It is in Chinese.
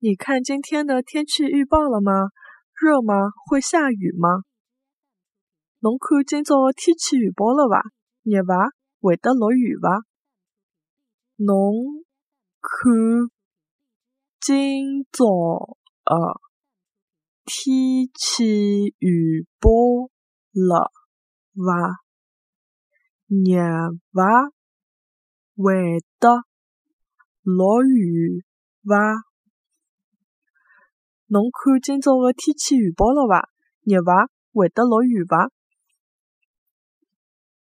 你看今天的天气预报了吗？热吗？会下雨吗？侬看今朝的天气预报了伐？热伐？会得落雨伐？侬看今朝的天气预报了伐？热伐？会得落雨伐？侬看今朝个天气预报了伐？热伐？会得落雨伐？